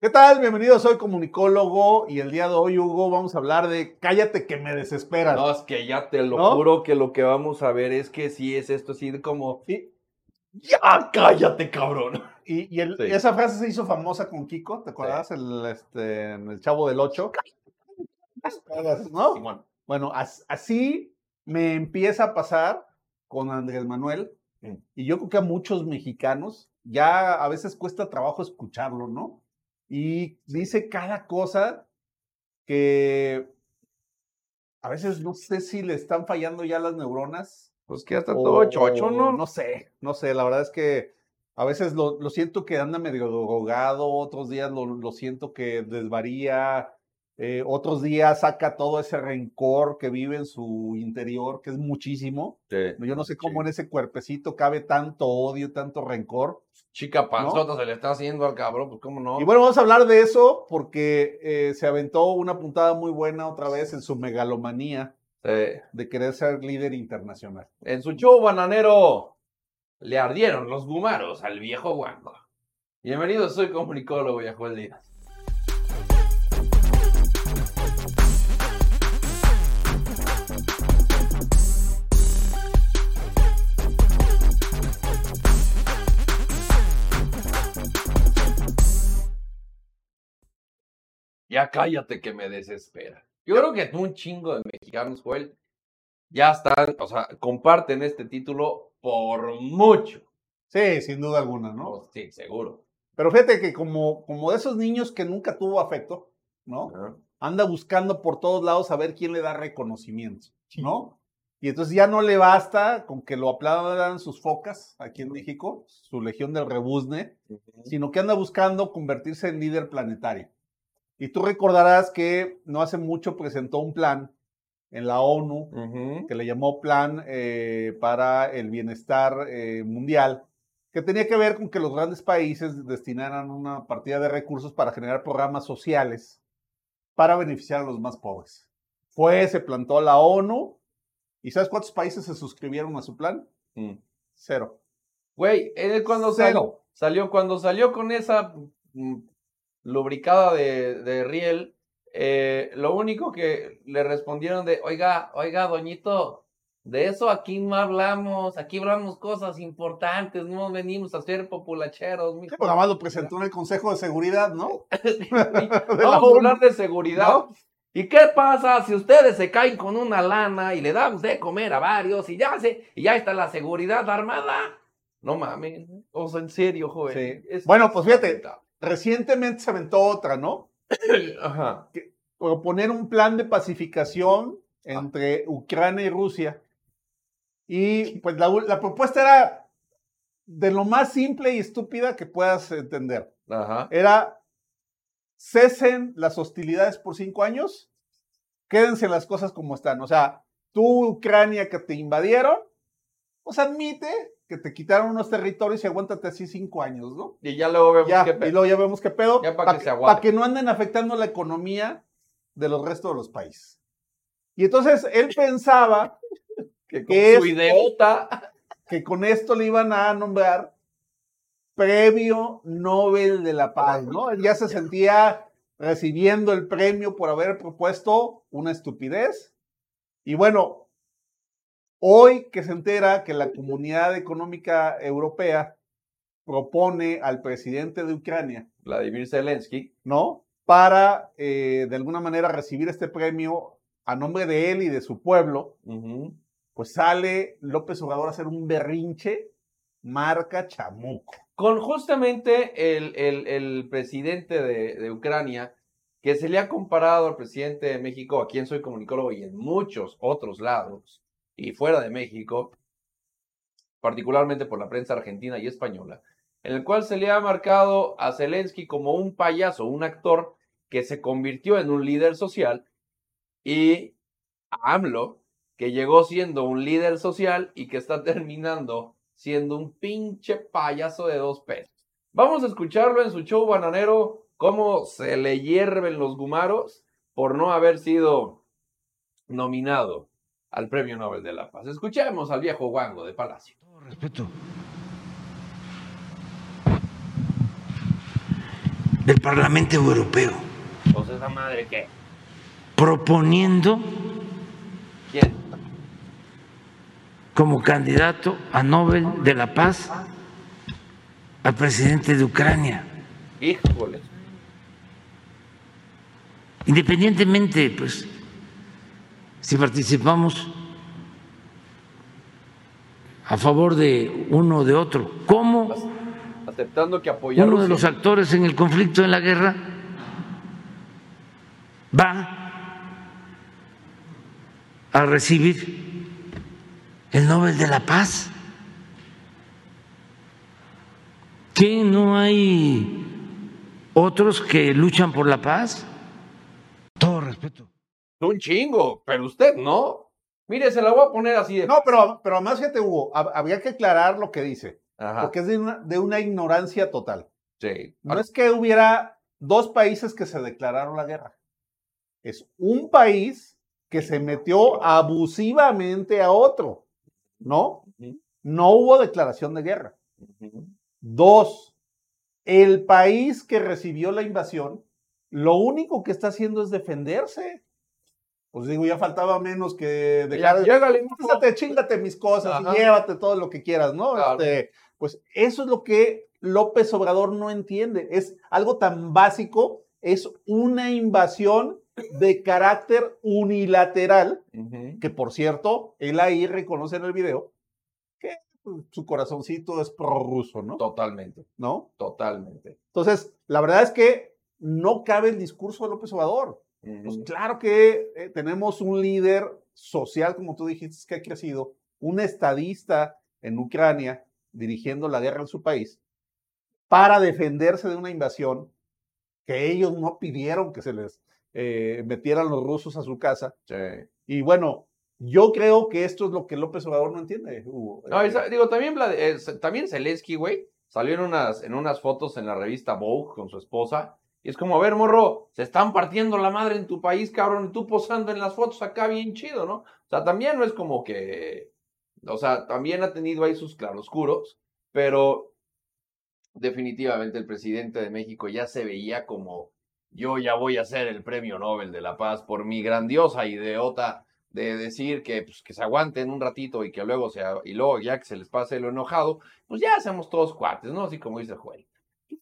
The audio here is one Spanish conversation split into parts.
¿Qué tal? Bienvenido, soy comunicólogo y el día de hoy, Hugo, vamos a hablar de Cállate que me desesperas. No, es que ya te lo ¿No? juro que lo que vamos a ver es que sí es esto así de como, Sí. ya cállate, cabrón. Y, y el- Sí. esa frase se hizo famosa con Kiko, ¿te acuerdas? El, este, el Chavo del Ocho. ¿No? Simón. Bueno, as- así me empieza a pasar con Andrés Manuel. Mm. Y yo creo que a muchos mexicanos ya a veces cuesta trabajo escucharlo, ¿no? Y dice cada cosa que a veces no sé si le están fallando ya las neuronas. Pues que ya está o- todo chocho, ¿no? No sé, no sé, la verdad es que a veces lo, lo siento que anda medio drogado, otros días lo, lo siento que desvaría, eh, otros días saca todo ese rencor que vive en su interior, que es muchísimo. Sí. Yo no sé cómo Sí. en ese cuerpecito cabe tanto odio, tanto rencor. Chica panzota se le está haciendo al cabrón, pues cómo no. Y bueno, vamos a hablar de eso porque eh, se aventó una puntada muy buena otra vez en su megalomanía Sí. de querer ser líder internacional. En su show bananero le ardieron los gumaros al viejo guango. Bienvenido, soy comunicólogo y Ajuel Díaz. Ya cállate que me desespera. Yo creo que un chingo de mexicanos, Joel, ya están, o sea, comparten este título por mucho. Sí, sin duda alguna, ¿no? Oh, sí, seguro. Pero fíjate que como, como de esos niños que nunca tuvo afecto, ¿no? Anda buscando por todos lados a ver quién le da reconocimiento, ¿no? Y entonces ya no le basta con que lo aplaudan sus focas aquí en México, su legión del rebuzne, sino que anda buscando convertirse en líder planetario. Y tú recordarás que no hace mucho presentó un plan en la ONU que le llamó Plan eh, para el Bienestar eh, Mundial, que tenía que ver con que los grandes países destinaran una partida de recursos para generar programas sociales para beneficiar a los más pobres. Fue, se plantó la ONU, ¿y sabes cuántos países se suscribieron a su plan? Mm. Cero. Güey, él cuando Cero. salió, salió, cuando salió con esa mm, lubricada de, de riel, eh, lo único que le respondieron de, oiga, oiga, doñito, de eso aquí no hablamos, aquí hablamos cosas importantes, no venimos a ser populacheros, mijo. Sí, pues lo presentó en el Consejo de Seguridad, ¿no? Vamos a hablar de seguridad. ¿No? ¿Y qué pasa si ustedes se caen con una lana y le damos de comer a varios y ya se, y ya está la seguridad armada? No mames. O sea, en serio, joven. Sí. Es- Bueno, pues fíjate. Recientemente se aventó otra, ¿no? Ajá. proponer un plan de pacificación entre Ucrania y Rusia. Y pues la, la propuesta era de lo más simple y estúpida que puedas entender. Ajá. Era cesen las hostilidades por cinco años, quédense las cosas como están. O sea, tú, Ucrania, que te invadieron, pues admite que te quitaron unos territorios y aguántate así cinco años, ¿no? Y ya luego vemos Ya, qué y pedo. luego ya vemos qué pedo. Ya pa' para que que, se aguante. pa' que no anden afectando la economía de los restos de los países. Y entonces él pensaba Que con su idiota. que con esto le iban a nombrar premio Nobel de la Paz, ¿no? Él ya se sentía recibiendo el premio por haber propuesto una estupidez. Y bueno, hoy que se entera que la Comunidad Económica Europea propone al presidente de Ucrania Vladimir Zelensky. ¿no? Para, eh, de alguna manera, recibir este premio a nombre de él y de su pueblo. Pues sale López Obrador a hacer un berrinche marca chamuco. Con justamente el, el- presidente de, de Ucrania, que se le ha comparado al presidente de México, a quien soy comunicólogo y en muchos otros lados, y fuera de México, particularmente por la prensa argentina y española, en el cual se le ha marcado a Zelensky como un payaso, un actor que se convirtió en un líder social, y a AMLO, que llegó siendo un líder social y que está terminando siendo un pinche payaso de dos pesos. Vamos a escucharlo en su show bananero, cómo se le hierven los gumaros por no haber sido nominado al Premio Nobel de la Paz. Escuchemos al viejo guango de Palacio. Todo respeto. del Parlamento Europeo. Pues esa madre qué. Proponiendo ¿Quién? Como candidato a Nobel de la Paz al presidente de Ucrania. Híjole. Independientemente, pues, si participamos a favor de uno o de otro, ¿cómo Aceptando que apoyar uno de los actores en el conflicto, en la guerra, va a recibir el Nobel de la Paz? ¿Que no hay otros que luchan por la paz? Todo respeto. Un chingo, pero usted no. Mire, se la voy a poner así de. No, pero, pero además, fíjate, Hugo, hab- habría que aclarar lo que dice, Ajá. porque es de una, de una ignorancia total. Sí. No es que hubiera dos países que se declararon la guerra. Es un país que se metió abusivamente a otro, ¿no? No hubo declaración de guerra. Dos, el país que recibió la invasión, lo único que está haciendo es defenderse. Pues digo, ya faltaba menos que dejar llégale, chíngate mis cosas Ajá. y llévate todo lo que quieras, ¿no? Claro. Este, pues eso es lo que López Obrador no entiende. Es algo tan básico, es una invasión de carácter unilateral, que por cierto, él ahí reconoce en el video que pues, su corazoncito es prorruso, ¿no? Totalmente, ¿No? totalmente. Entonces, la verdad es que no cabe el discurso de López Obrador. Pues claro que eh, tenemos un líder social, como tú dijiste, que ha crecido, un estadista en Ucrania dirigiendo la guerra en su país para defenderse de una invasión que ellos no pidieron que se les eh, metieran los rusos a su casa. Sí. Y bueno, yo creo que esto es lo que López Obrador no entiende, Hugo. No, esa- digo, también, eh, también Zelensky, güey, salió en unas, en unas fotos en la revista Vogue con su esposa. Y es como, a ver, morro, se están partiendo la madre en tu país, cabrón, y tú posando en las fotos acá bien chido, ¿no? O sea, también no es como que, o sea, también ha tenido ahí sus claroscuros, pero definitivamente el presidente de México ya se veía como, yo ya voy a ser el premio Nobel de la Paz por mi grandiosa ideota de decir que, pues, que se aguanten un ratito y que luego sea, y luego ya que se les pase lo enojado, pues ya hacemos todos cuates, ¿no? Así como dice Joel.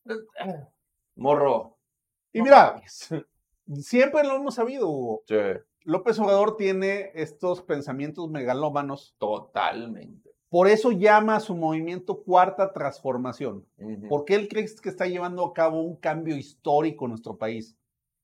Morro. Y no mira, siempre lo hemos sabido, Hugo. Sí, López Obrador tiene estos pensamientos megalómanos totalmente. Por eso llama a su movimiento Cuarta Transformación, porque él cree que está llevando a cabo un cambio histórico en nuestro país.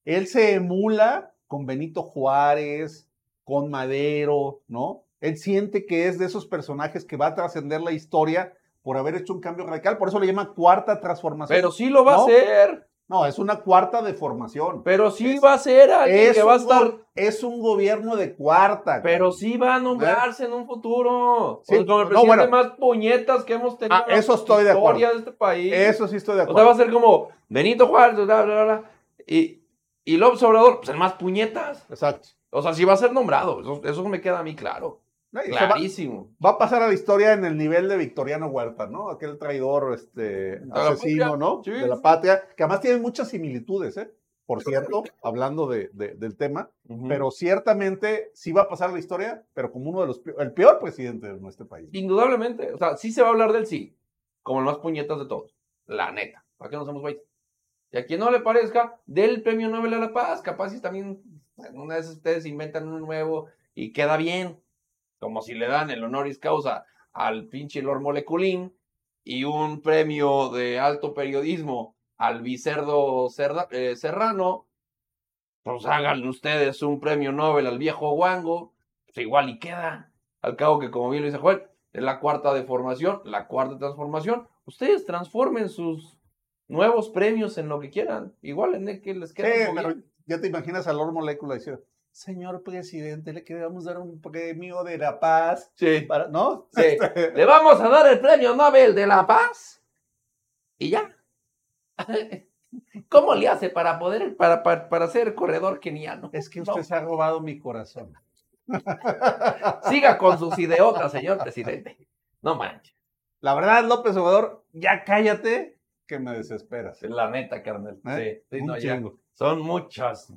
Él se emula con Benito Juárez, con Madero, ¿no? Él siente que es de esos personajes que va a trascender la historia por haber hecho un cambio radical, por eso le llama Cuarta Transformación. Pero sí lo va a hacer. No, es una cuarta deformación. Pero sí Es- va a ser alguien Es que va a un estar. es un gobierno de cuarta. Pero sí va a nombrarse en un futuro. Sí, O sea, como el no, presidente bueno. más puñetas que hemos tenido Ah, en la eso estoy de historia acuerdo. de este país. Eso sí estoy de O sea, acuerdo. va a ser como Benito Juárez, bla, bla, bla, bla. Y, y López Obrador, pues el más puñetas. Exacto. O sea, sí va a ser nombrado. Eso, eso me queda a mí claro. No, se va- Clarísimo. va a pasar a la historia en el nivel de Victoriano Huerta, ¿no? Aquel traidor, este, asesino, ¿no? sí, de la patria, que además tiene muchas similitudes, ¿eh? Por cierto, hablando de- de- del tema, Ujú. pero ciertamente sí va a pasar a la historia, pero como uno de los, el peor presidente de nuestro país. Indudablemente. O sea, sí se va a hablar del sí. Como el más puñetas de todos. La neta. ¿Para qué nos hacemos güeyes? Y a quien no le parezca, del premio Nobel a la Paz. Capaz si también una vez ustedes inventan uno nuevo y queda bien. Como si le dan el honoris causa al pinche Lord Moleculín y un premio de alto periodismo al Bicerdo Cerda- eh, Serrano. Pues hagan ustedes un premio Nobel al viejo Wango. Pues igual y queda. Al cabo que, como bien lo dice Joel, es la cuarta deformación, la cuarta transformación. Ustedes transformen sus nuevos premios en lo que quieran. Igual en el que les Sí, quede pero bien. ya te imaginas a Lord Molecula diciendo, señor presidente, le queremos dar un premio de la paz, Sí. para, ¿no? Sí. Este, Le vamos a dar el premio Nobel de la Paz. Y ya. ¿Cómo le hace para poder, para, para, para ser corredor keniano? es que usted se ha robado mi corazón. Siga con sus ideotas, señor presidente. No manches. La verdad, López Obrador, ya cállate, que me desesperas. La neta, carnal. ¿Eh? Sí, no, ya. Son muchas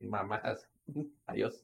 mamás. Adiós.